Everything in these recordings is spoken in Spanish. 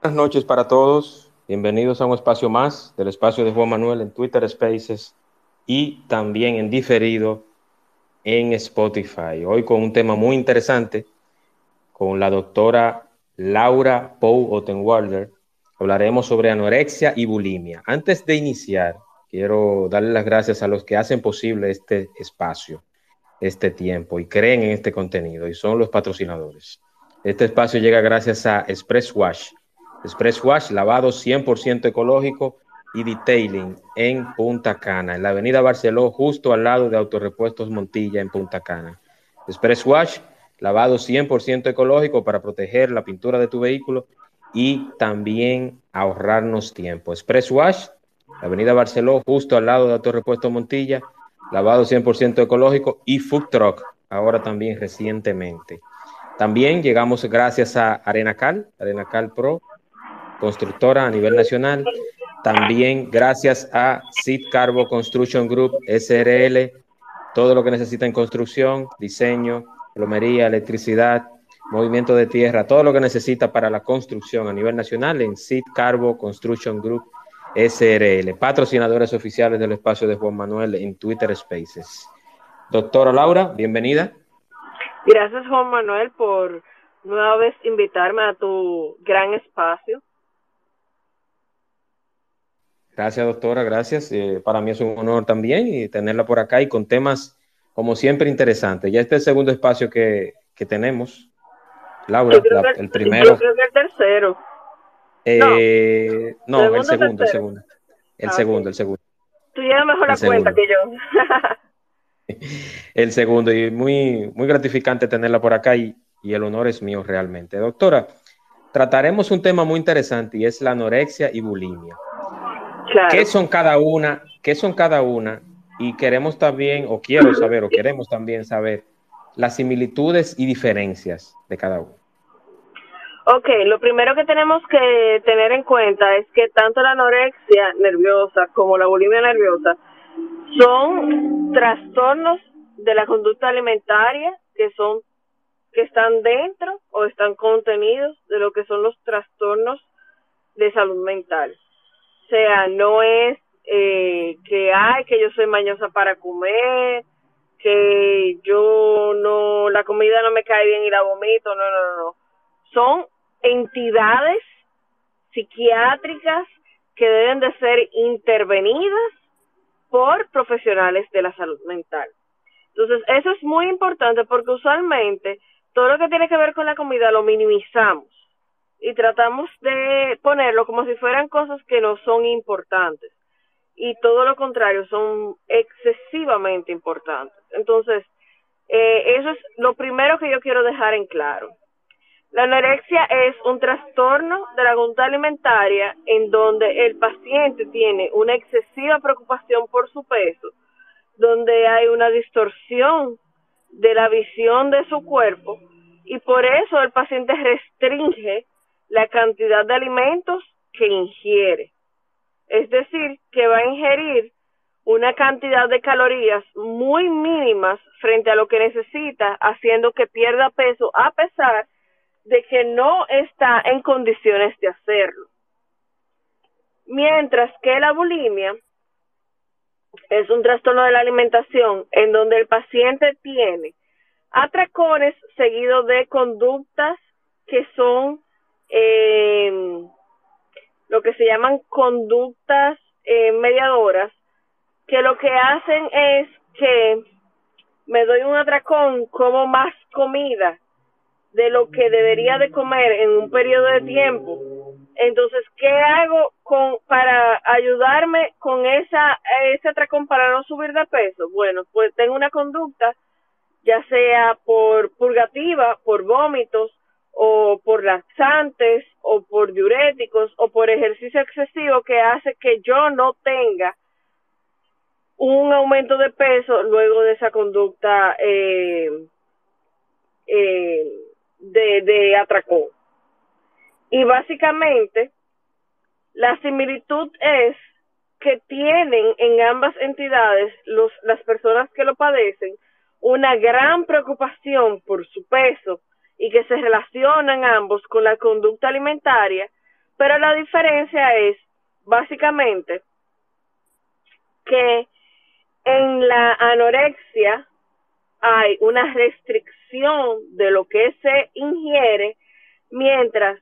Buenas noches para todos. Bienvenidos a un espacio más del espacio de Juan Manuel en Twitter Spaces y también en diferido en Spotify. Hoy con un tema muy interesante con la doctora Laura Pou Ottenwalder. Hablaremos sobre anorexia y bulimia. Antes de iniciar, quiero darle las gracias a los que hacen posible este espacio, este tiempo y creen en este contenido y son los patrocinadores. Este espacio llega gracias a Express Wash Express Wash, lavado 100% ecológico y detailing en Punta Cana, en la avenida Barceló, justo al lado de Autorepuestos Montilla en Punta Cana. Express Wash, lavado 100% ecológico para proteger la pintura de tu vehículo y también ahorrarnos tiempo. Express Wash, avenida Barceló, justo al lado de Autorepuestos Montilla, lavado 100% ecológico y Food Truck, ahora también recientemente. También llegamos gracias a Arenacal, Arenacal Pro, constructora a nivel nacional. También gracias a Seed Carbo Construction Group SRL, todo lo que necesita en construcción, diseño, plomería, electricidad, movimiento de tierra, todo lo que necesita para la construcción a nivel nacional en Seed Carbo Construction Group SRL, patrocinadores oficiales del espacio de Juan Manuel en Twitter Spaces. Doctora Laura, bienvenida. Gracias Juan Manuel por nueva vez invitarme a tu gran espacio. Gracias, doctora, gracias. Eh, para mí es un honor también y tenerla por acá y con temas, como siempre, interesantes. Ya este es el segundo espacio que, tenemos. Laura, el primero. Yo creo que el tercero. Eh, no, el segundo, el segundo. El ah, segundo, el segundo. Tú llevas mejor la cuenta que yo. el segundo, y muy, muy gratificante tenerla por acá y, y el honor es mío realmente. Doctora, trataremos un tema muy interesante y es la anorexia y bulimia. ¿Qué son cada una? ¿Qué son cada una? Y queremos también, o quiero saber, o queremos también saber las similitudes y diferencias de cada una. Ok, lo primero que tenemos que tener en cuenta es que tanto la anorexia nerviosa como la bulimia nerviosa son trastornos de la conducta alimentaria que son que están dentro o están contenidos de lo que son los trastornos de salud mental. Sea, no es eh, que, ay, que yo soy mañosa para comer, que yo no, la comida no me cae bien y la vomito, no, no, no, no. Son entidades psiquiátricas que deben de ser intervenidas por profesionales de la salud mental. Entonces, eso es muy importante porque usualmente todo lo que tiene que ver con la comida lo minimizamos y tratamos de ponerlo como si fueran cosas que no son importantes. Y todo lo contrario son excesivamente importantes. Entonces eh, eso es lo primero que yo quiero dejar en claro. La anorexia es un trastorno de la conducta alimentaria en donde el paciente tiene una excesiva preocupación por su peso donde hay una distorsión de la visión de su cuerpo y por eso el paciente restringe la cantidad de alimentos que ingiere. Es decir, que va a ingerir una cantidad de calorías muy mínimas frente a lo que necesita, haciendo que pierda peso a pesar de que no está en condiciones de hacerlo. Mientras que la bulimia es un trastorno de la alimentación en donde el paciente tiene atracones seguidos de conductas que son eh, lo que se llaman conductas eh, mediadoras, que lo que hacen es que me doy un atracón, como más comida de lo que debería de comer en un periodo de tiempo. Entonces, ¿qué hago con para ayudarme con esa ese atracón para no subir de peso? Bueno, pues tengo una conducta ya sea por purgativa, por vómitos o por laxantes o por diuréticos o por ejercicio excesivo que hace que yo no tenga un aumento de peso luego de esa conducta eh, eh, de, de. Y básicamente, la similitud es que tienen en ambas entidades los, las personas que lo padecen una gran preocupación por su peso y que se relacionan ambos con la conducta alimentaria, pero la diferencia es básicamente que en la anorexia hay una restricción de lo que se ingiere, mientras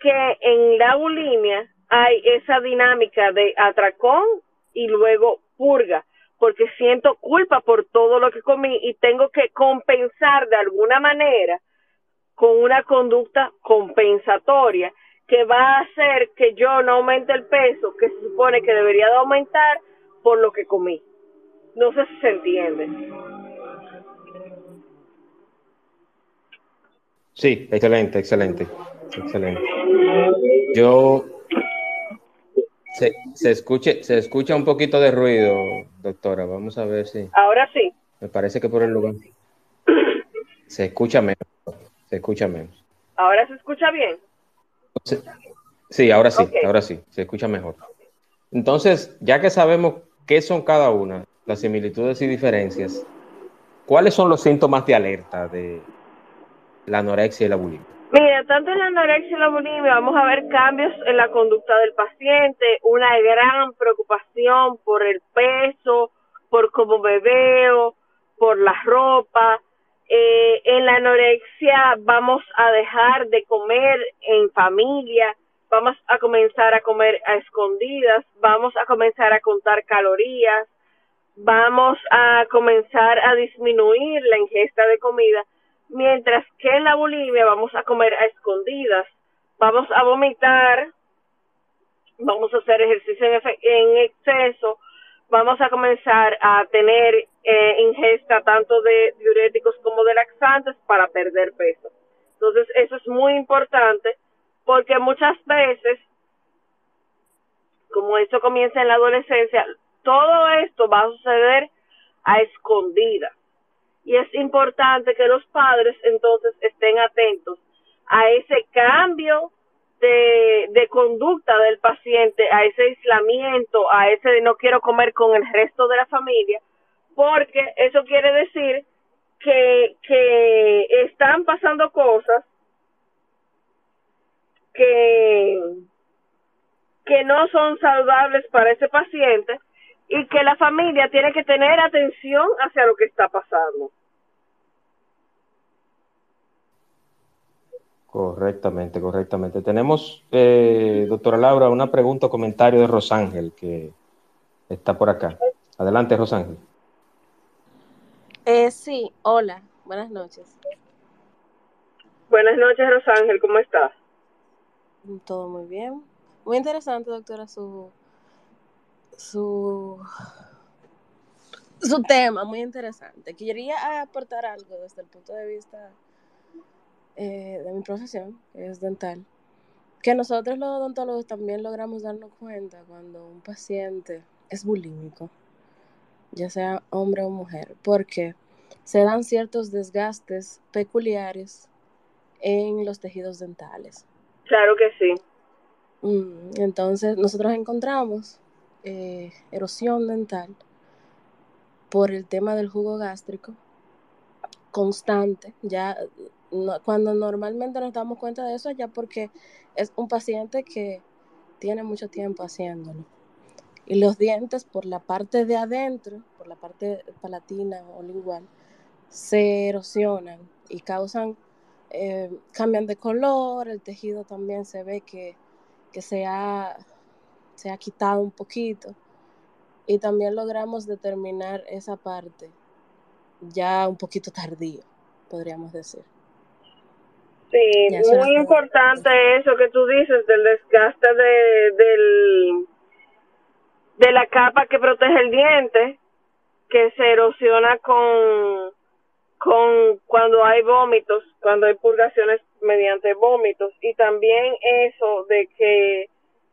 que en la bulimia hay esa dinámica de atracón y luego purga, porque siento culpa por todo lo que comí y tengo que compensar de alguna manera con una conducta compensatoria que va a hacer que yo no aumente el peso que se supone que debería de aumentar por lo que comí. No sé si se entiende. Sí, excelente, excelente, excelente. Yo se, se escuche, se escucha un poquito de ruido, doctora. Vamos a ver si. Ahora sí. Me parece que por el lugar se escucha menos. Se escucha menos. ¿Ahora se escucha bien? Sí, ahora sí, ahora sí, se escucha mejor. Entonces, ya que sabemos qué son cada una, las similitudes y diferencias, ¿cuáles son los síntomas de alerta de la anorexia y la bulimia? Mira, tanto en la anorexia y la bulimia vamos a ver cambios en la conducta del paciente, una gran preocupación por el peso, por cómo me veo, por la ropa, eh, en la anorexia vamos a dejar de comer en familia, vamos a comenzar a comer a escondidas, vamos a comenzar a contar calorías, vamos a comenzar a disminuir la ingesta de comida, mientras que en la bulimia vamos a comer a escondidas, vamos a vomitar, vamos a hacer ejercicio en exceso, vamos a comenzar a tener eh, ingesta tanto de diuréticos como de laxantes para perder peso. Entonces, eso es muy importante porque muchas veces, como esto comienza en la adolescencia, todo esto va a suceder a escondidas. Y es importante que los padres entonces estén atentos a ese cambio de, conducta del paciente, a ese aislamiento, a ese de no quiero comer con el resto de la familia, porque eso quiere decir que, que están pasando cosas que, que no son saludables para ese paciente y que la familia tiene que tener atención hacia lo que está pasando. Correctamente, correctamente. Tenemos, eh, doctora Laura, una pregunta o comentario de Rosángel que está por acá. Adelante, Rosángel. Eh, sí, hola, buenas noches. Buenas noches, Rosángel, ¿cómo estás? Todo muy bien. Muy interesante, doctora, su, su, su tema, muy interesante. Quería aportar algo desde el punto de vista eh, de mi profesión, que es dental, que nosotros los odontólogos también logramos darnos cuenta cuando un paciente es bulímico, ya sea hombre o mujer, porque se dan ciertos desgastes peculiares en los tejidos dentales. Claro que sí. Mm, entonces, nosotros encontramos eh, erosión dental por el tema del jugo gástrico constante, ya cuando normalmente nos damos cuenta de eso ya porque es un paciente que tiene mucho tiempo haciéndolo. Y los dientes por la parte de adentro, por la parte palatina o lingual, se erosionan y causan, eh, cambian de color, el tejido también se ve que, que se, ha, se ha quitado un poquito. Y también logramos determinar esa parte ya un poquito tardío, podríamos decir. Sí, muy importante eso que tú dices del desgaste de, del, de la capa que protege el diente, que se erosiona con, con cuando hay vómitos, cuando hay purgaciones mediante vómitos. Y también eso de que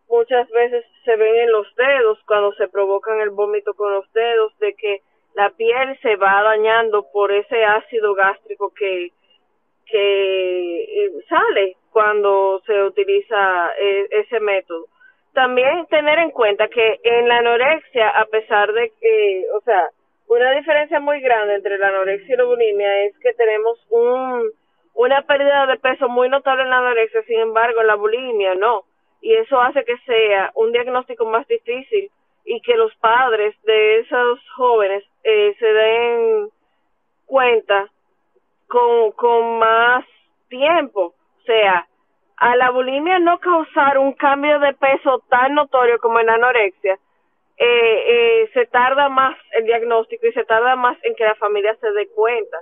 muchas veces se ven en los dedos cuando se provocan el vómito con los dedos, de que la piel se va dañando por ese ácido gástrico que, que eh, sale cuando se utiliza eh, ese método. También tener en cuenta que en la anorexia, a pesar de que, o sea, una diferencia muy grande entre la anorexia y la bulimia es que tenemos un, una pérdida de peso muy notable en la anorexia, sin embargo, en la bulimia no. Y eso hace que sea un diagnóstico más difícil y que los padres de esos jóvenes eh, se den cuenta con, con más tiempo. O sea, a la bulimia no causar un cambio de peso tan notorio como en anorexia, eh, eh, se tarda más el diagnóstico y se tarda más en que la familia se dé cuenta,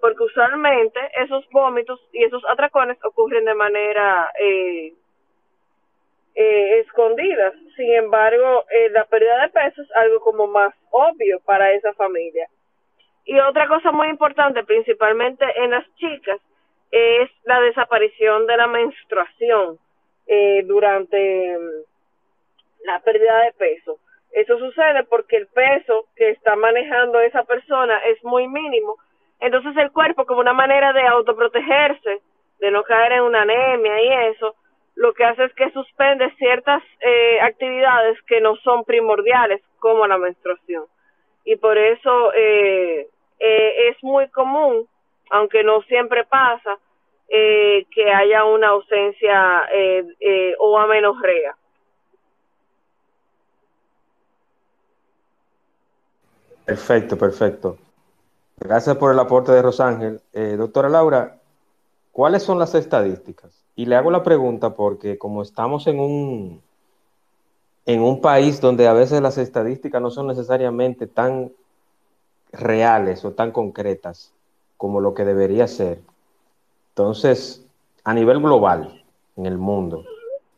porque usualmente esos vómitos y esos atracones ocurren de manera eh, eh. Sin embargo, eh, la pérdida de peso es algo como más obvio para esa familia. Y otra cosa muy importante, principalmente en las chicas, es la desaparición de la menstruación eh, durante mm, la pérdida de peso. Eso sucede porque el peso que está manejando esa persona es muy mínimo. Entonces el cuerpo, como una manera de autoprotegerse, de no caer en una anemia y eso, lo que hace es que suspende ciertas eh, actividades que no son primordiales, como la menstruación. Y por eso eh, eh, es muy común, aunque no siempre pasa, eh, que haya una ausencia eh, eh, o amenorrea. Perfecto, perfecto. Gracias por el aporte de Rosángel. Doctora Laura, ¿cuáles son las estadísticas? Y le hago la pregunta porque como estamos en un, en un país donde a veces las estadísticas no son necesariamente tan reales o tan concretas como lo que debería ser. Entonces, a nivel global, en el mundo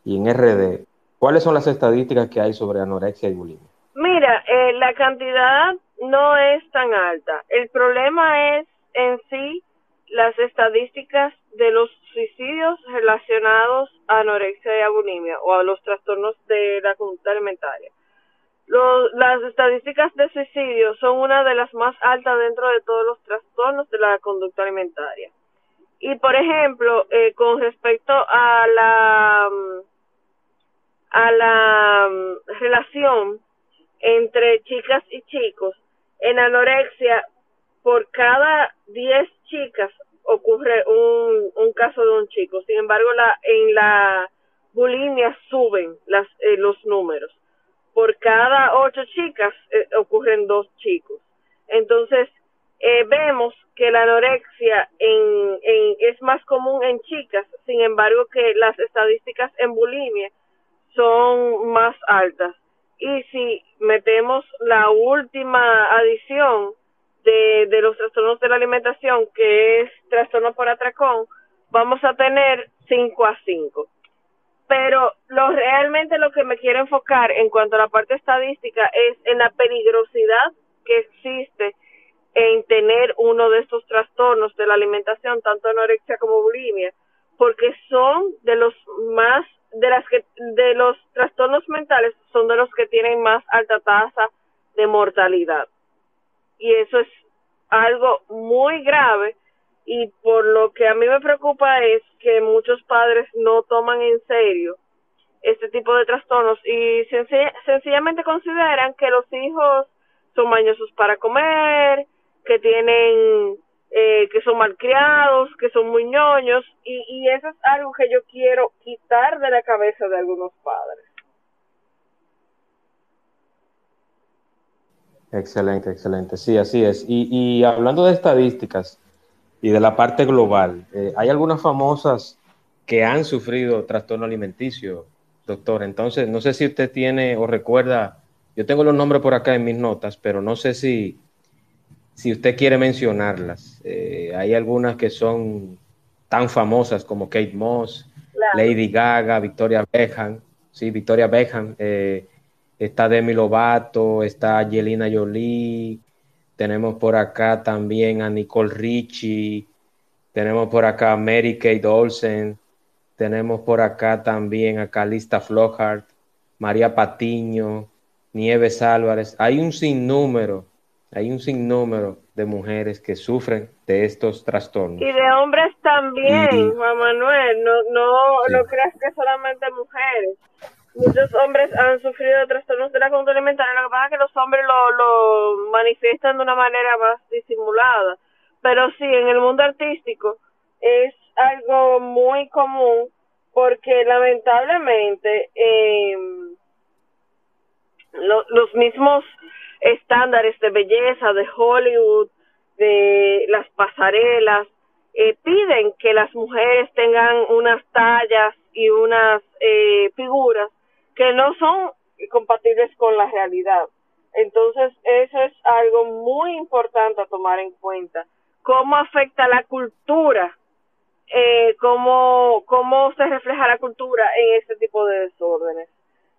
y en RD, ¿cuáles son las estadísticas que hay sobre anorexia y bulimia? Mira, eh, la cantidad no es tan alta. El problema es en sí las estadísticas de los suicidios relacionados a anorexia y a bulimia o a los trastornos de la conducta alimentaria. Los, las estadísticas de suicidio son una de las más altas dentro de todos los trastornos de la conducta alimentaria. Y por ejemplo, eh, con respecto a la a la relación entre chicas y chicos, en anorexia, por cada 10 chicas ocurre un, un caso de un chico. Sin embargo, la, en la bulimia suben las, eh, los números. Por cada 8 chicas eh, ocurren dos chicos. Entonces, eh, vemos que la anorexia en, en, es más común en chicas, sin embargo que las estadísticas en bulimia son más altas. Y si metemos la última adición de, de los trastornos de la alimentación, que es trastorno por atracón, vamos a tener 5 a 5. Pero lo realmente lo que me quiero enfocar en cuanto a la parte estadística es en la peligrosidad que existe en tener uno de estos trastornos de la alimentación, tanto anorexia como bulimia, porque son de los más de las que de los trastornos mentales son de los que tienen más alta tasa de mortalidad. Y eso es algo muy grave y por lo que a mí me preocupa es que muchos padres no toman en serio este tipo de trastornos y sencillamente consideran que los hijos son mañosos para comer, que tienen eh, que son malcriados, que son muy ñoños, y, y eso es algo que yo quiero quitar de la cabeza de algunos padres. Excelente, excelente. Sí, así es. Y, y hablando de estadísticas y de la parte global, eh, hay algunas famosas que han sufrido trastorno alimenticio, doctor. Entonces, no sé si usted tiene o recuerda, yo tengo los nombres por acá en mis notas, pero no sé si si usted quiere mencionarlas. Eh, hay algunas que son tan famosas como Kate Moss, claro. Lady Gaga, Victoria Beckham, sí, Victoria Beckham, eh, está Demi Lovato, está Angelina Jolie, tenemos por acá también a Nicole Richie, tenemos por acá a Mary Kate Olsen, tenemos por acá también a Calista Flockhart, María Patiño, Nieves Álvarez. Hay un sinnúmero, hay un sinnúmero de mujeres que sufren de estos trastornos. Y de hombres también, Juan Manuel, no, no, no creas que solamente mujeres. Muchos hombres han sufrido trastornos de la conducta alimentaria, lo que pasa es que los hombres lo, lo manifiestan de una manera más disimulada. Pero sí, en el mundo artístico es algo muy común porque lamentablemente eh, los mismos estándares de belleza de Hollywood, de las pasarelas, eh, piden que las mujeres tengan unas tallas y unas eh, figuras que no son compatibles con la realidad. Entonces, eso es algo muy importante a tomar en cuenta. ¿Cómo afecta la cultura? Eh, cómo, ¿Cómo se refleja la cultura en este tipo de desórdenes?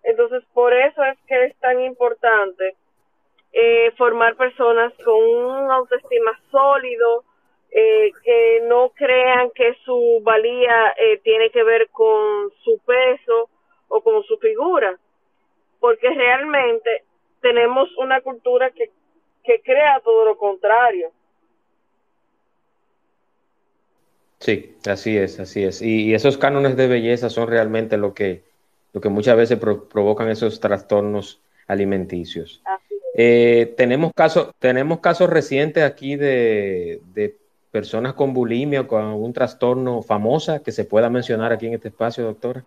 Entonces, por eso es que es tan importante eh, formar personas con un autoestima sólido, eh, que no crean que su valía tiene que ver con su peso o con su figura, porque realmente tenemos una cultura que, que crea todo lo contrario. Sí, así es, así es. Y, esos cánones de belleza son realmente lo que, lo que muchas veces provocan esos trastornos alimenticios. Eh, tenemos casos, tenemos casos recientes aquí de, de, personas con bulimia o con un trastorno famosa que se pueda mencionar aquí en este espacio, doctora.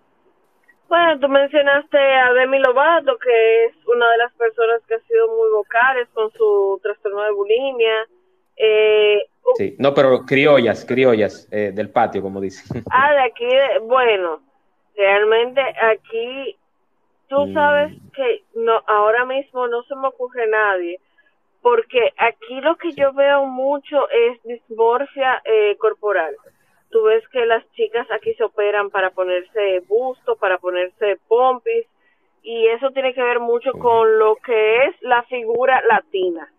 Bueno, tú mencionaste a Demi Lovato, que es una de las personas que ha sido muy vocales con su trastorno de bulimia. Eh, sí, no, pero criollas, criollas eh, del patio, como dicen. Ah, de aquí, bueno, realmente aquí tú sabes que no ahora mismo no se me ocurre nadie porque aquí lo que yo veo mucho es dismorfia eh, corporal tú ves que las chicas aquí se operan para ponerse busto para ponerse pompis y eso tiene que ver mucho con lo que es la figura latina.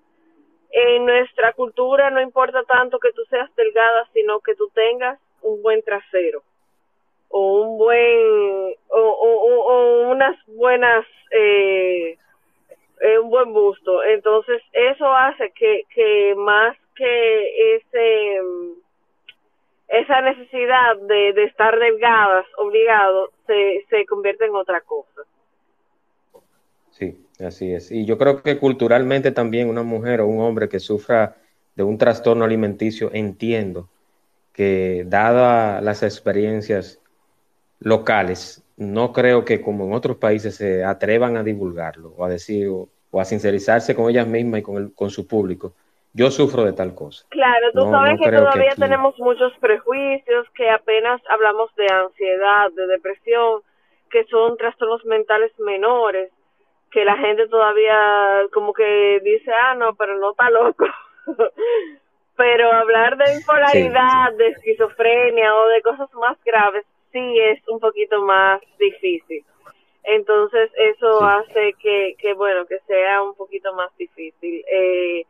En nuestra cultura no importa tanto que tú seas delgada sino que tú tengas un buen trasero o un buen o, o, unas buenas eh, eh, un buen busto. Entonces eso hace que, que más que ese esa necesidad de, de estar delgadas obligado se, se convierte en otra cosa sí así es y yo creo que culturalmente también una mujer o un hombre que sufra de un trastorno alimenticio entiendo que dada las experiencias locales, no creo que como en otros países se atrevan a divulgarlo o a decir o, a sincerizarse con ellas mismas y con, el, con su público. Yo sufro de tal cosa. Claro, tú sabes que todavía tenemos muchos prejuicios, que apenas hablamos de ansiedad, de depresión, que son trastornos mentales menores, que la gente todavía como que dice, ah, no, pero no está loco. pero hablar de bipolaridad, de esquizofrenia o de cosas más graves sí es un poquito más difícil. Entonces eso hace que, que, bueno, que sea un poquito más difícil. Eh,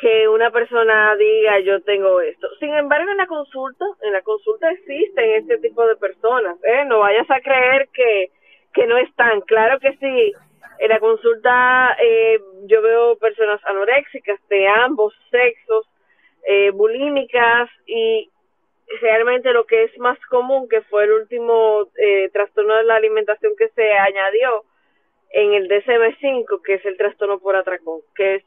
que una persona diga yo tengo esto. Sin embargo, en la consulta, en la consulta existen este tipo de personas, ¿eh? No vayas a creer que, que no están. Claro que sí. En la consulta eh, yo veo personas anoréxicas de ambos sexos, eh, bulímicas y realmente lo que es más común, que fue el último eh, trastorno de la alimentación que se añadió en el DSM-5, que es el trastorno por atracón, que es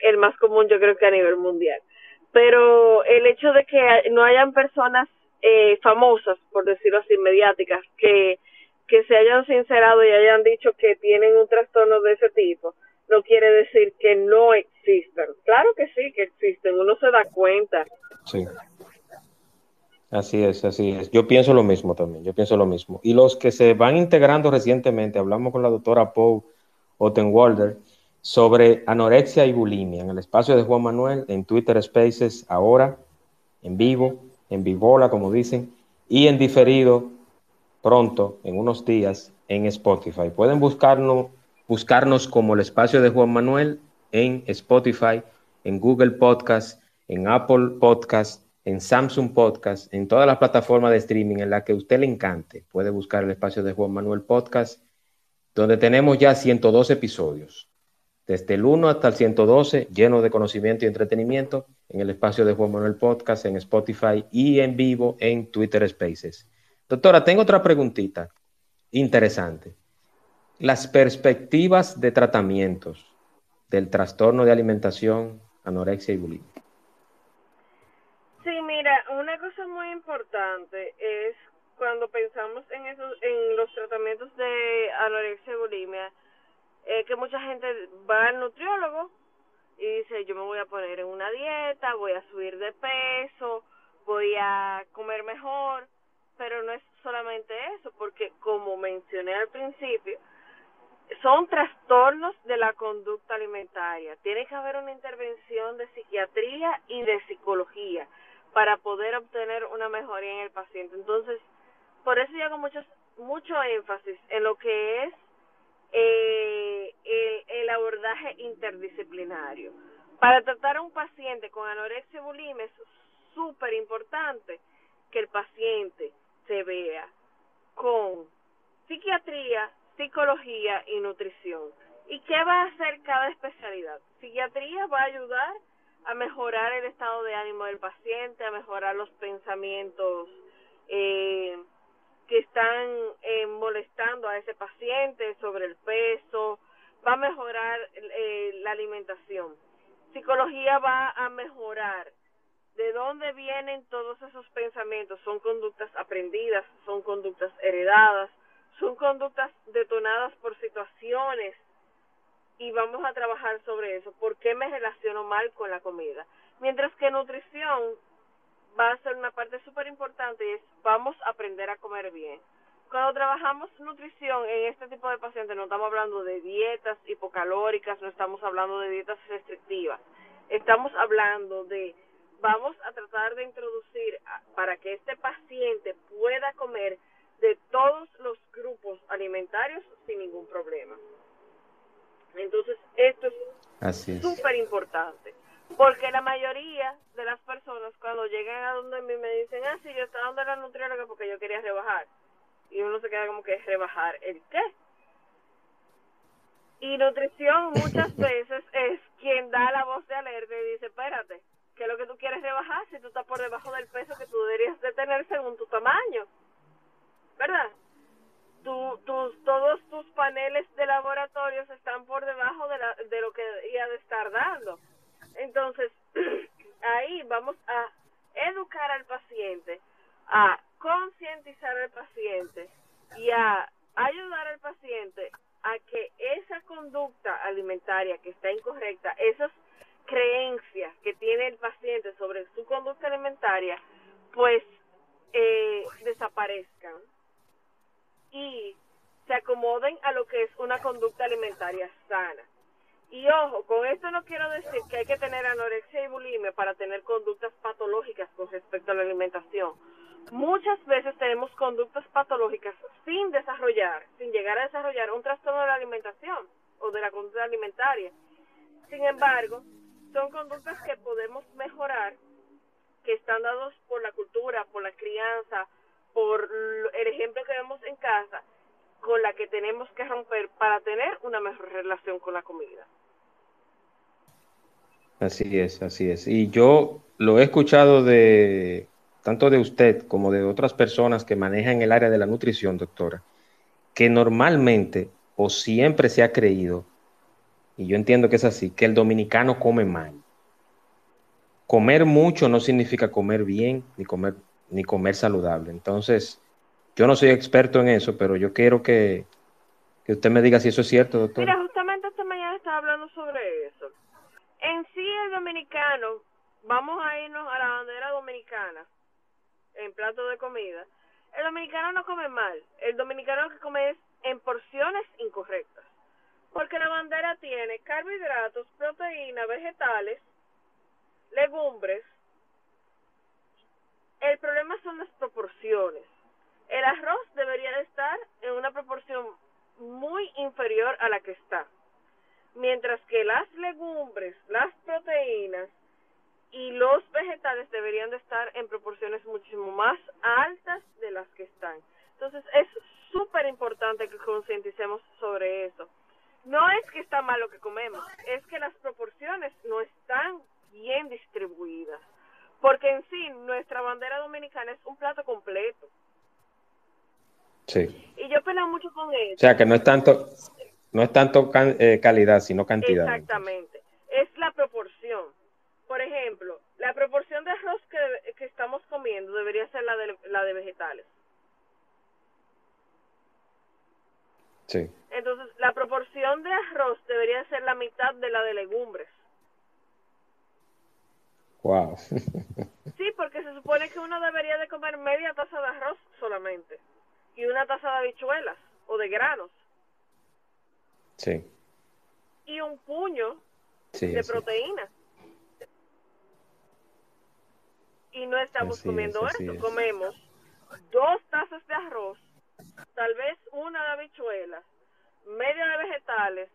el más común yo creo que a nivel mundial. Pero el hecho de que no hayan personas eh, famosas, por decirlo así, mediáticas, que, que se hayan sincerado y hayan dicho que tienen un trastorno de ese tipo, no quiere decir que no existen. Claro que sí que existen, uno se da cuenta. Sí. Así es, así es. Yo pienso lo mismo también, yo pienso lo mismo. Y los que se van integrando recientemente, hablamos con la doctora Paul Ottenwalder sobre anorexia y bulimia en el espacio de Juan Manuel, en Twitter Spaces, ahora, en vivo, en vivola, como dicen, y en diferido pronto, en unos días, en Spotify. Pueden buscarnos, buscarnos como el espacio de Juan Manuel en Spotify en Google Podcast, en Apple Podcast, en Samsung Podcast, en todas las plataformas de streaming en las que usted le encante. Puede buscar el espacio de Juan Manuel Podcast, donde tenemos ya 112 episodios. Desde el 1 hasta el 112, lleno de conocimiento y entretenimiento, en el espacio de Juan Manuel Podcast, en Spotify y en vivo en Twitter Spaces. Doctora, tengo otra preguntita interesante. Las perspectivas de tratamientos del trastorno de alimentación, anorexia y bulimia. Sí, mira, una cosa muy importante es cuando pensamos en esos, en los tratamientos de anorexia y bulimia, eh, que mucha gente va al nutriólogo y dice, yo me voy a poner en una dieta, voy a subir de peso, voy a comer mejor, pero no es solamente eso, porque como mencioné al principio, son trastornos de la conducta alimentaria. Tiene que haber una intervención de psiquiatría y de psicología para poder obtener una mejoría en el paciente. Entonces, por eso yo hago mucho, mucho énfasis en lo que es eh, el, el abordaje interdisciplinario. Para tratar a un paciente con anorexia bulimia es súper importante que el paciente se vea con psiquiatría, psicología y nutrición. ¿Y qué va a hacer cada especialidad? Psiquiatría va a ayudar a mejorar el estado de ánimo del paciente, a mejorar los pensamientos eh, que están eh, molestando a ese paciente sobre el peso, va a mejorar eh, la alimentación. Psicología va a mejorar de dónde vienen todos esos pensamientos. Son conductas aprendidas, son conductas heredadas, son conductas detonadas por situaciones y vamos a trabajar sobre eso. ¿Por qué me relaciono mal con la comida? Mientras que nutrición va a ser una parte súper importante y es vamos a aprender a comer bien. Cuando trabajamos nutrición en este tipo de pacientes no estamos hablando de dietas hipocalóricas, no estamos hablando de dietas restrictivas. Estamos hablando de vamos a tratar de introducir para que este paciente pueda comer de todos los grupos alimentarios sin ningún problema. Entonces, esto es súper importante, porque la mayoría de las personas cuando llegan a donde mí me dicen, ah, sí, yo estaba donde la nutrióloga porque yo quería rebajar, y uno se queda como que rebajar, ¿el qué? Y nutrición muchas veces es quien da la voz de alerta y dice, espérate, ¿qué es lo que tú quieres rebajar si tú estás por debajo del peso que tú deberías de tener según tu tamaño? ¿Verdad? tu, tus, todos tus paneles de laboratorios están por debajo de, la, de lo que debería de estar dando. Entonces, ahí vamos a educar al paciente, a concientizar al paciente y a ayudar al paciente a que esa conducta alimentaria que está incorrecta, esas creencias que tiene el paciente sobre su conducta alimentaria, pues eh, desaparezcan y se acomoden a lo que es una conducta alimentaria sana. Y ojo, con esto no quiero decir que hay que tener anorexia y bulimia para tener conductas patológicas con respecto a la alimentación. Muchas veces tenemos conductas patológicas sin desarrollar, sin llegar a desarrollar un trastorno de la alimentación o de la conducta alimentaria. Sin embargo, son conductas que podemos mejorar, que están dados por la cultura, por la crianza, por el ejemplo que vemos en casa, con la que tenemos que romper para tener una mejor relación con la comida. Así es, así es. Y yo lo he escuchado de tanto de usted como de otras personas que manejan el área de la nutrición, doctora, que normalmente o siempre se ha creído, y yo entiendo que es así, que el dominicano come mal. Comer mucho no significa comer bien ni comer ni comer saludable. Entonces, yo no soy experto en eso, pero yo quiero que, que usted me diga si eso es cierto, doctor. Mira, justamente esta mañana estaba hablando sobre eso. En sí, el dominicano, vamos a irnos a la bandera dominicana, en plato de comida. El dominicano no come mal. El dominicano que come es en porciones incorrectas. Porque la bandera tiene carbohidratos, proteínas, vegetales, legumbres, el problema son las proporciones. El arroz debería de estar en una proporción muy inferior a la que está. Mientras que las legumbres, las proteínas y los vegetales deberían de estar en proporciones muchísimo más altas de las que están. Entonces es súper importante que concienticemos sobre eso. No es que está mal lo que comemos, es que las proporciones no están bien distribuidas. Porque en sí, nuestra bandera dominicana es un plato completo. Sí. Y yo peleo mucho con eso. O sea, que no es tanto, no es tanto eh, calidad, sino cantidad. Exactamente. Es la proporción. Por ejemplo, la proporción de arroz que, que estamos comiendo debería ser la de, la de vegetales. Sí. Entonces, la proporción de arroz debería ser la mitad de la de legumbres. Wow. sí, porque se supone que uno debería de comer media taza de arroz solamente y una taza de habichuelas o de granos. Sí. Y un puño sí, de proteína. Y no estamos así comiendo es, eso, es. comemos dos tazas de arroz, tal vez una de habichuelas, media de vegetales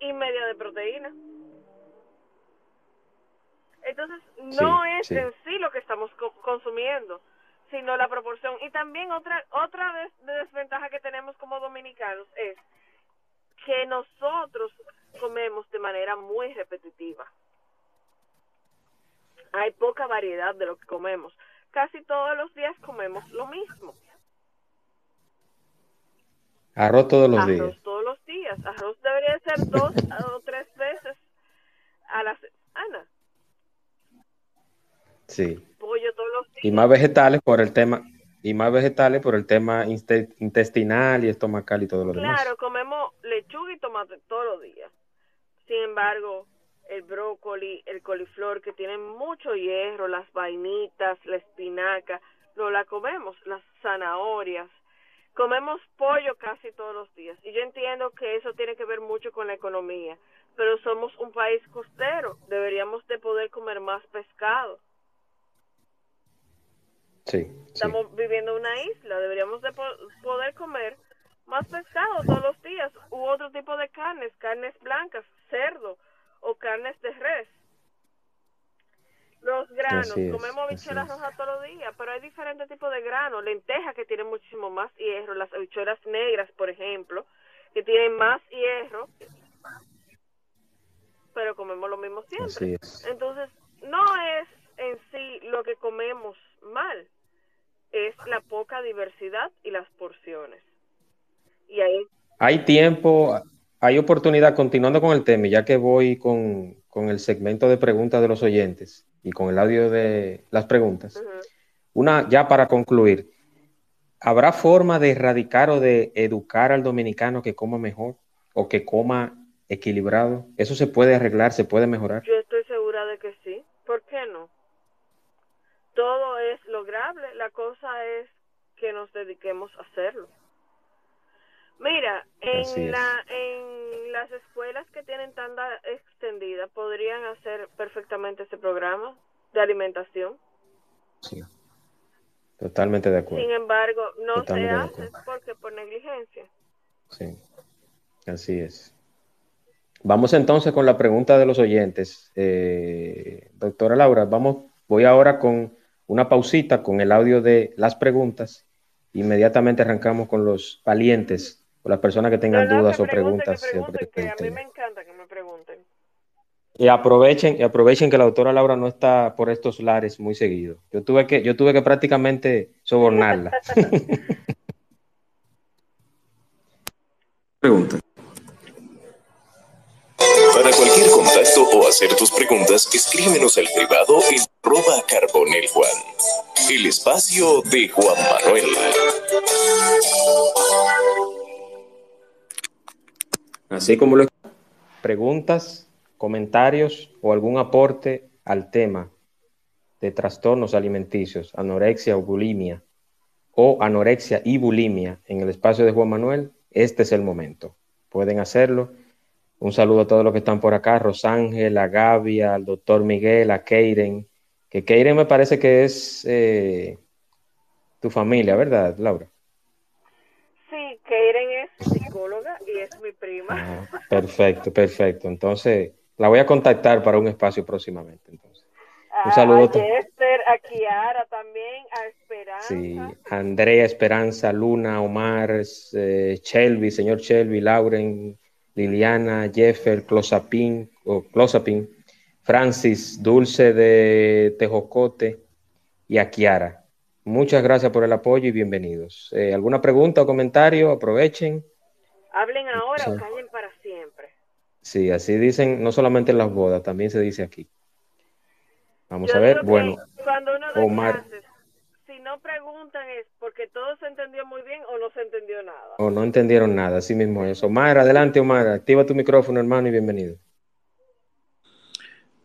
y media de proteína. Entonces, no Sí, es sí. en sí lo que estamos co- consumiendo, sino la proporción. Y también otra otra des- de desventaja que tenemos como dominicanos es que nosotros comemos de manera muy repetitiva. Hay poca variedad de lo que comemos. Casi todos los días comemos lo mismo. Arroz todos los Arroz días. todos los días. Arroz debería ser dos o tres veces a la semana. Sí. Pollo todos los días. Y más vegetales por el tema, y más vegetales por el tema inte- intestinal y estomacal y todo lo demás. Claro, comemos lechuga y tomate todos los días. Sin embargo, el brócoli, el coliflor, que tienen mucho hierro, las vainitas, la espinaca, no la comemos, las zanahorias. Comemos pollo casi todos los días. Y yo entiendo que eso tiene que ver mucho con la economía. Pero somos un país costero. Deberíamos de poder comer más pescado. Sí, sí. Estamos viviendo en una isla, deberíamos de po- poder comer más pescado todos los días u otro tipo de carnes, carnes blancas, cerdo o carnes de res. Los granos, es, comemos es. rojas todos los días, pero hay diferentes tipos de granos, lentejas que tienen muchísimo más hierro, las habichuelas negras, por ejemplo, que tienen más hierro, pero comemos lo mismo siempre. Entonces, no es en sí lo que comemos mal, es la poca diversidad y las porciones. Y ahí, Hay tiempo, hay oportunidad, continuando con el tema, y ya que voy con, con el segmento de preguntas de los oyentes y con el audio de las preguntas. Una, ya para concluir, ¿habrá forma de erradicar o de educar al dominicano que coma mejor o que coma equilibrado? ¿Eso se puede arreglar, se puede mejorar? yo estoy segura de que sí. ¿Por qué no? Todo es lograble, la cosa es que nos dediquemos a hacerlo. Mira, en, la, en las escuelas que tienen tanda extendida podrían hacer perfectamente ese programa de alimentación. Sí. Totalmente de acuerdo. Sin embargo, no se Totalmente hace porque por negligencia. Sí, así es. Vamos entonces con la pregunta de los oyentes. Eh, doctora Laura, vamos, voy ahora con una pausita con el audio de las preguntas. Inmediatamente arrancamos con los valientes o las personas que tengan No, no, dudas que o preguntas que pregunten, sobre que el a mí me encanta que me pregunten. Y aprovechen, y aprovechen que la doctora Laura no está por estos lares muy seguido. Yo tuve que, yo tuve que prácticamente sobornarla. Pregunta. O hacer tus preguntas, escríbenos al privado en carbonel Juan. El espacio de Juan Manuel. Así como lo preguntas, comentarios o algún aporte al tema de trastornos alimenticios, anorexia o bulimia, o anorexia y bulimia en el espacio de Juan Manuel, este es el momento. Pueden hacerlo. Un saludo a todos los que están por acá, Rosángel, a Gaby, al doctor Miguel, a Keiren, que Keiren me parece que es eh, tu familia, ¿verdad, Laura? Sí, Keiren es psicóloga y es mi prima. Ah, perfecto, perfecto. Entonces, la voy a contactar para un espacio próximamente. Entonces. Un saludo. A Esther, a Kiara también, a Esperanza. Sí, Andrea, Esperanza, Luna, Omar, eh, Shelby, señor Shelby, Lauren, Liliana, Jeffer, Closapin, o Closapin, Francis, Dulce de Tejocote y a Kiara. Muchas gracias por el apoyo y bienvenidos. Eh, ¿Alguna pregunta o comentario? Aprovechen. Hablen ahora o callen para siempre. Sí, así dicen no solamente en las bodas, también se dice aquí. Vamos a ver, bueno. Cuando uno da Omar. No preguntan es porque todo se entendió muy bien o no se entendió nada. O no entendieron nada, así mismo es. Omar, adelante Omar, activa tu micrófono hermano y bienvenido.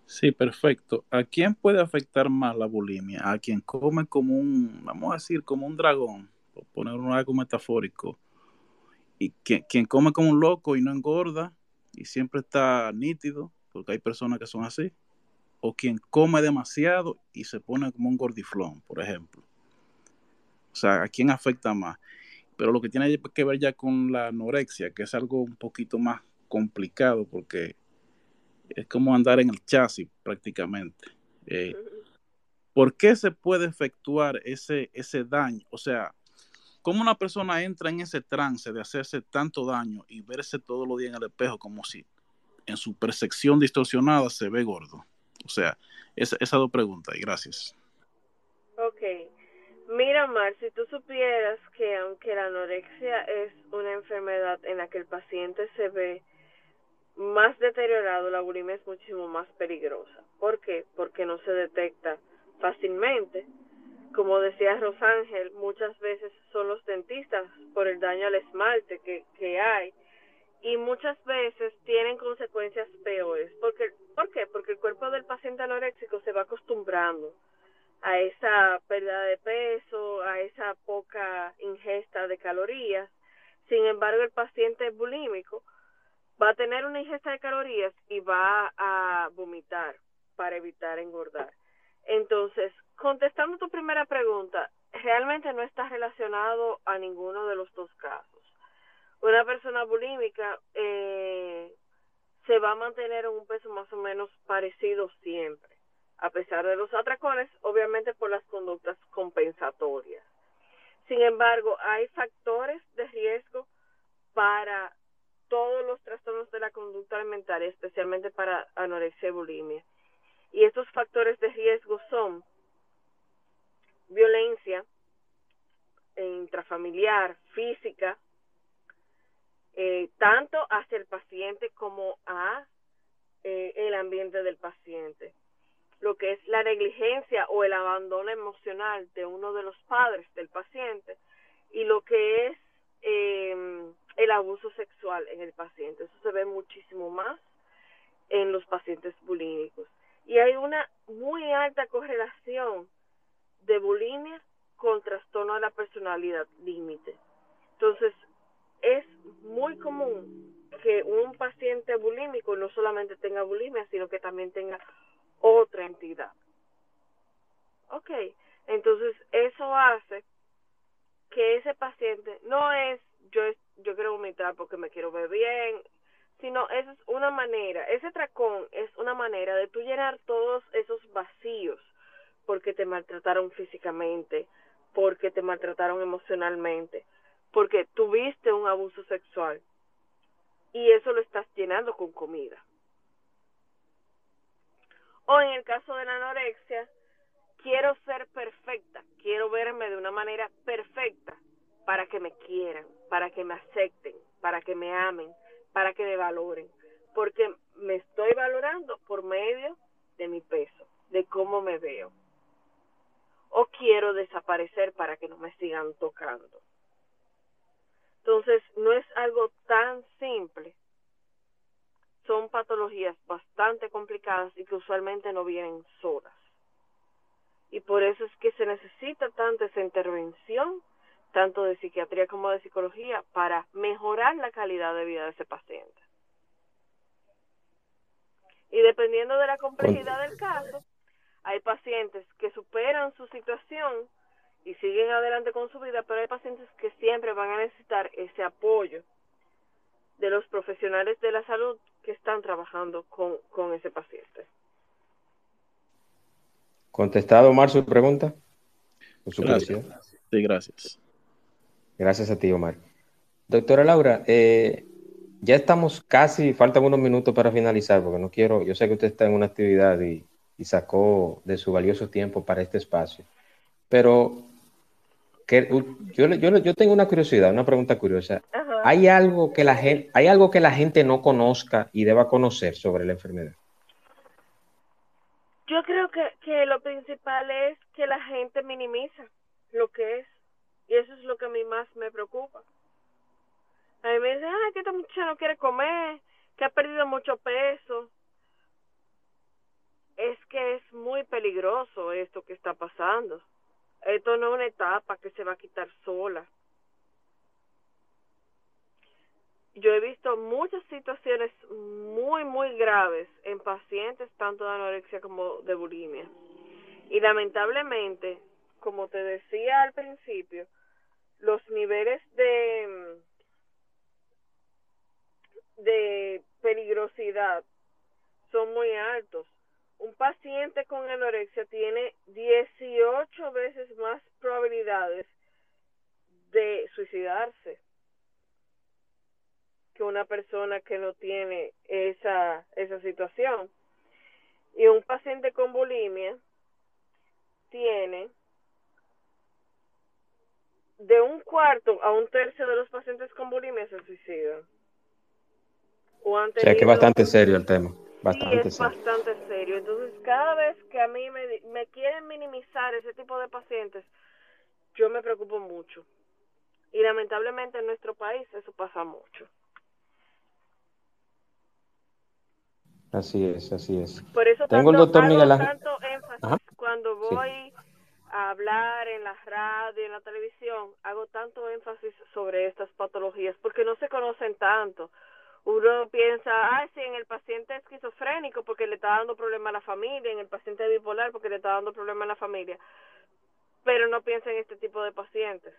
Sí, perfecto. ¿A quién puede afectar más la bulimia? A quien come como un, vamos a decir, como un dragón, por poner algo metafórico. Y quien, quien come como un loco y no engorda y siempre está nítido, porque hay personas que son así. O quien come demasiado y se pone como un gordiflón, por ejemplo. O sea, ¿a quién afecta más? Pero lo que tiene que ver ya con la anorexia, que es algo un poquito más complicado, porque es como andar en el chasis prácticamente. Eh, ¿Por qué se puede efectuar ese, ese daño? O sea, ¿cómo una persona entra en ese trance de hacerse tanto daño y verse todos los días en el espejo como si en su percepción distorsionada se ve gordo? O sea, esa, esas dos preguntas y gracias. Ok. Mira, Mar, si tú supieras que aunque la anorexia es una enfermedad en la que el paciente se ve más deteriorado, la bulimia es muchísimo más peligrosa. ¿Por qué? Porque no se detecta fácilmente. Como decía Rosángel, muchas veces son los dentistas por el daño al esmalte que, que hay y muchas veces tienen consecuencias peores. Porque, ¿Por qué? Porque el cuerpo del paciente anoréxico se va acostumbrando a esa pérdida de peso, a esa poca ingesta de calorías. Sin embargo, el paciente bulímico va a tener una ingesta de calorías y va a vomitar para evitar engordar. Entonces, contestando tu primera pregunta, realmente no está relacionado a ninguno de los dos casos. Una persona bulímica eh, se va a mantener en un peso más o menos parecido siempre, a pesar de los atracones, obviamente por las conductas compensatorias. Sin embargo, hay factores de riesgo para todos los trastornos de la conducta alimentaria, especialmente para anorexia y bulimia. Y estos factores de riesgo son violencia intrafamiliar, física, eh, tanto hacia el paciente como a eh, el ambiente del paciente. Lo que es la negligencia o el abandono emocional de uno de los padres del paciente y lo que es eh, el abuso sexual en el paciente. Eso se ve muchísimo más en los pacientes bulímicos. Y hay una muy alta correlación de bulimia con trastorno de la personalidad límite. Entonces, es muy común que un paciente bulímico no solamente tenga bulimia, sino que también tenga otra entidad. Ok, entonces eso hace que ese paciente no es yo yo quiero vomitar porque me quiero ver bien, sino esa es una manera, ese tracón es una manera de tú llenar todos esos vacíos porque te maltrataron físicamente, porque te maltrataron emocionalmente, porque tuviste un abuso sexual y eso lo estás llenando con comida. O en el caso de la anorexia, quiero ser perfecta, quiero verme de una manera perfecta para que me quieran, para que me acepten, para que me amen, para que me valoren, porque me estoy valorando por medio de mi peso, de cómo me veo. O quiero desaparecer para que no me sigan tocando. Entonces, no es algo tan simple. Patologías bastante complicadas y que usualmente no vienen solas. Y por eso es que se necesita tanta esa intervención tanto de psiquiatría como de psicología, para mejorar la calidad de vida de ese paciente. Y dependiendo de la complejidad del caso, hay pacientes que superan su situación y siguen adelante con su vida, pero hay pacientes que siempre van a necesitar ese apoyo de los profesionales de la salud que están trabajando con, con ese paciente. ¿Contestado, Omar, su pregunta? Su gracias. Sí, gracias. Gracias a ti, Omar. Doctora Laura, eh, ya estamos casi, faltan unos minutos para finalizar, porque no quiero, yo sé que usted está en una actividad y, sacó de su valioso tiempo para este espacio, pero que, yo, yo, yo, tengo una curiosidad, una pregunta curiosa. ¿Hay algo, que la gente, ¿Hay algo que la gente no conozca y deba conocer sobre la enfermedad? Yo creo que, que lo principal es que la gente minimiza lo que es. Y eso es lo que a mí más me preocupa. A mí me dicen, ay, que esta muchacha no quiere comer, que ha perdido mucho peso. Es que es muy peligroso esto que está pasando. Esto no es una etapa que se va a quitar sola. Yo he visto muchas situaciones muy, muy graves en pacientes tanto de anorexia como de bulimia. Y lamentablemente, como te decía al principio, los niveles de, de peligrosidad son muy altos. Un paciente con anorexia tiene 18 veces más probabilidades de suicidarse que una persona que no tiene esa, esa situación. Y un paciente con bulimia tiene de un cuarto a un tercio de los pacientes con bulimia se suicidan. O, o sea que es bastante serio el tema. Bastante sí, es bastante serio. Entonces, cada vez que a mí me, me quieren minimizar ese tipo de pacientes, yo me preocupo mucho. Y lamentablemente en nuestro país eso pasa mucho. Así es, así es. Por eso Tengo el doctor Miguel Ángel. tanto énfasis cuando voy a hablar en la radio, en la televisión, hago tanto énfasis sobre estas patologías porque no se conocen tanto. Uno piensa, ah, sí, en el paciente esquizofrénico porque le está dando problema a la familia, en el paciente bipolar porque le está dando problema a la familia, pero no piensa en este tipo de pacientes.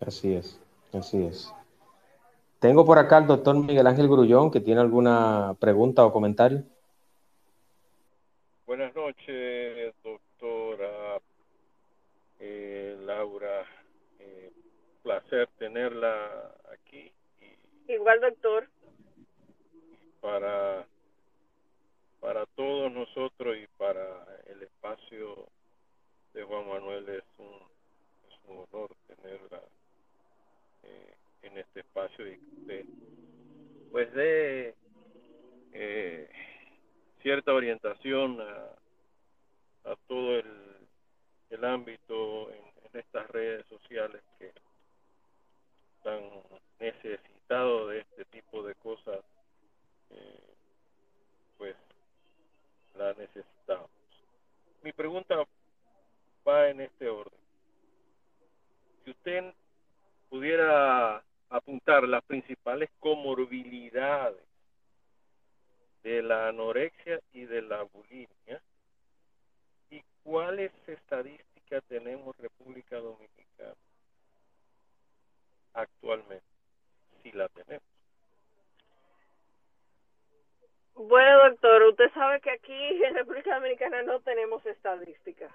Así es, así es. Tengo por acá al doctor Miguel Ángel Grullón, que tiene alguna pregunta o comentario. Buenas noches, doctora eh, Laura. Eh, placer tenerla aquí. Igual, doctor. Para, para todos nosotros y para el espacio de Juan Manuel es un, es un honor tenerla eh, en este espacio y de, pues de eh, cierta orientación a, todo el, el ámbito en, estas redes sociales que están necesitados de este tipo de cosas eh, pues la necesitamos. Mi pregunta va en este orden. Si usted pudiera apuntar las principales comorbilidades de la anorexia y de la bulimia y cuáles estadísticas tenemos República Dominicana actualmente, si la tenemos. Bueno, doctor, usted sabe que aquí en República Dominicana no tenemos estadísticas.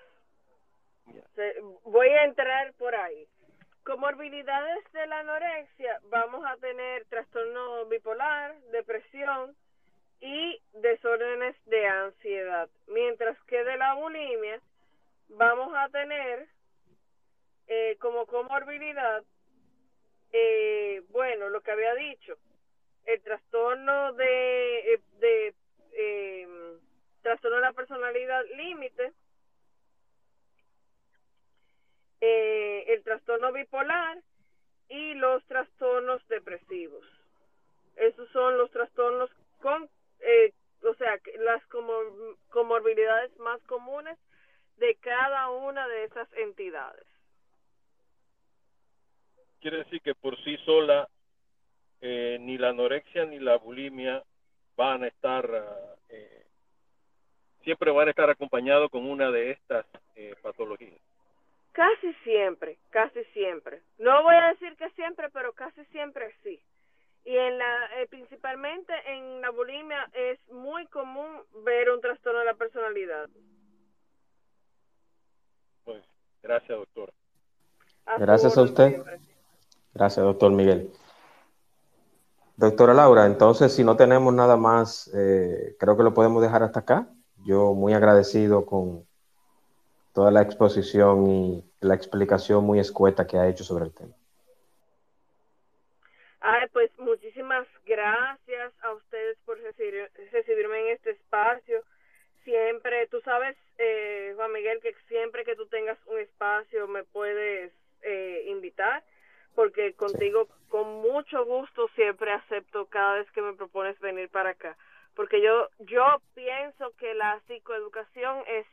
Voy a entrar por ahí. Comorbilidades de la anorexia, vamos a tener trastorno bipolar, depresión y desórdenes de ansiedad. Mientras que de la bulimia, vamos a tener eh, como comorbilidad, eh, bueno, lo que había dicho, el trastorno de, eh, de eh, trastorno de la personalidad límite, eh, el trastorno bipolar y los trastornos depresivos. Esos son los trastornos con, eh, o sea, las comorbilidades más comunes de cada una de esas entidades. Quiere decir que por sí sola eh, ni la anorexia ni la bulimia van a estar, siempre van a estar acompañados con una de estas patologías. Casi siempre, casi siempre. No voy a decir que siempre, pero casi siempre sí. Y en la, eh, principalmente en la bulimia es muy común ver un trastorno de la personalidad. Pues, gracias, doctor. gracias a usted. Gracias, doctor Miguel. Doctora Laura, entonces si no tenemos nada más, eh, creo que lo podemos dejar hasta acá. Yo muy agradecido con toda la exposición y la explicación muy escueta que ha hecho sobre el tema. Ay, pues muchísimas gracias a ustedes por recibir, recibirme en este espacio. Siempre, tú sabes, eh, Juan Miguel, que siempre que tú tengas un espacio me puedes eh, invitar, porque contigo con mucho gusto siempre acepto cada vez que me propones venir para acá, porque yo yo pienso que la psicoeducación es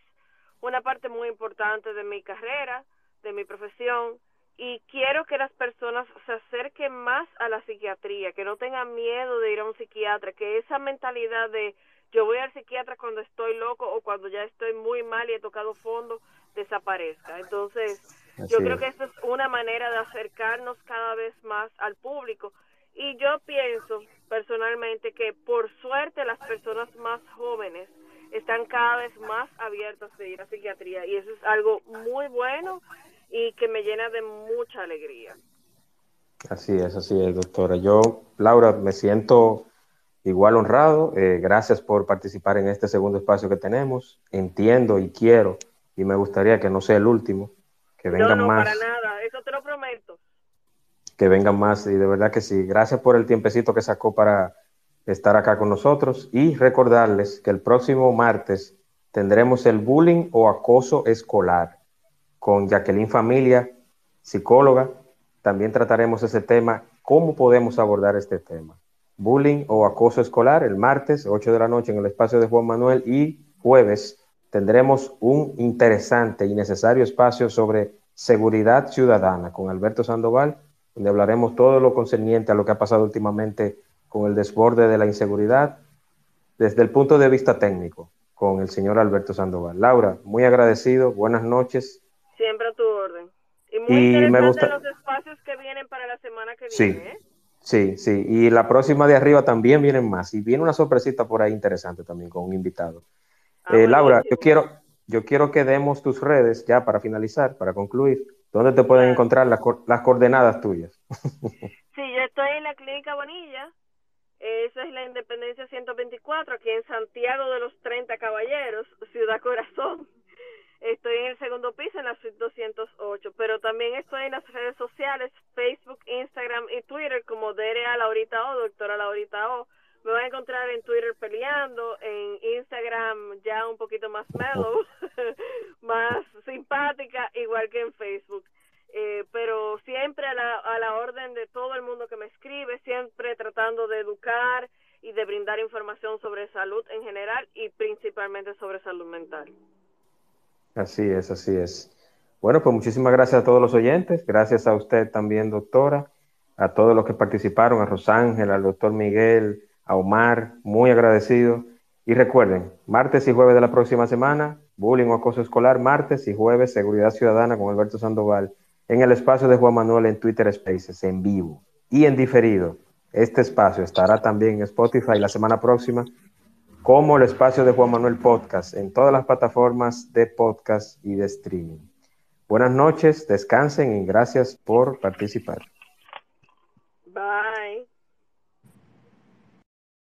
una parte muy importante de mi carrera, de mi profesión, y quiero que las personas se acerquen más a la psiquiatría, que no tengan miedo de ir a un psiquiatra, que esa mentalidad de yo voy al psiquiatra cuando estoy loco o cuando ya estoy muy mal y he tocado fondo desaparezca. Entonces, yo creo que esta es una manera de acercarnos cada vez más al público y yo pienso personalmente que por suerte las personas más jóvenes están cada vez más abiertas de ir a psiquiatría y eso es algo muy bueno y que me llena de mucha alegría. Así es, así es, doctora. Yo, Laura, me siento igual honrado. Eh, gracias por participar en este segundo espacio que tenemos. Entiendo y quiero y me gustaría que no sea el último, que vengan no, no, más. Para nada, eso te lo prometo. Que vengan más y de verdad que sí. Gracias por el tiempecito que sacó para estar acá con nosotros y recordarles que el próximo martes tendremos el bullying o acoso escolar con Jacqueline Familia, psicóloga. También trataremos ese tema, cómo podemos abordar este tema. Bullying o acoso escolar el martes, 8 de la noche en el espacio de Juan Manuel y jueves tendremos un interesante y necesario espacio sobre seguridad ciudadana con Alberto Sandoval, donde hablaremos todo lo concerniente a lo que ha pasado últimamente con el desborde de la inseguridad desde el punto de vista técnico con el señor Alberto Sandoval. Laura, muy agradecido, buenas noches. Siempre a tu orden. Y muy interesante los espacios que vienen para la semana que sí. viene. ¿eh? Sí, sí, y la próxima de arriba también vienen más. Y viene una sorpresita por ahí interesante también con un invitado. Ah, eh, Laura, yo quiero, yo quiero que demos tus redes ya para finalizar, para concluir. ¿Dónde te pueden encontrar las, las coordenadas tuyas? sí, yo estoy en la Clínica Bonilla, esa es la Independencia 124, aquí en Santiago de los 30 Caballeros, Ciudad Corazón. Estoy en el segundo piso, en la suite 208, pero también estoy en las redes sociales, Facebook, Instagram y Twitter como DRA Laurita O, doctora Laurita O. Me van a encontrar en Twitter peleando, en Instagram ya un poquito más mellow, más simpática, igual que en Facebook. Eh, pero siempre a la, a la orden de todo el mundo que me escribe, siempre tratando de educar y de brindar información sobre salud en general y principalmente sobre salud mental. Así es, así es. Bueno, pues muchísimas gracias a todos los oyentes, gracias a usted también, doctora, a todos los que participaron, a Rosángel, al doctor Miguel, a Omar, muy agradecido. Y recuerden, martes y jueves de la próxima semana, bullying o acoso escolar, martes y jueves, seguridad ciudadana con Alberto Sandoval en el espacio de Juan Manuel en Twitter Spaces, en vivo y en diferido. Este espacio estará también en Spotify la semana próxima, como el espacio de Juan Manuel Podcast, en todas las plataformas de podcast y de streaming. Buenas noches, descansen y gracias por participar.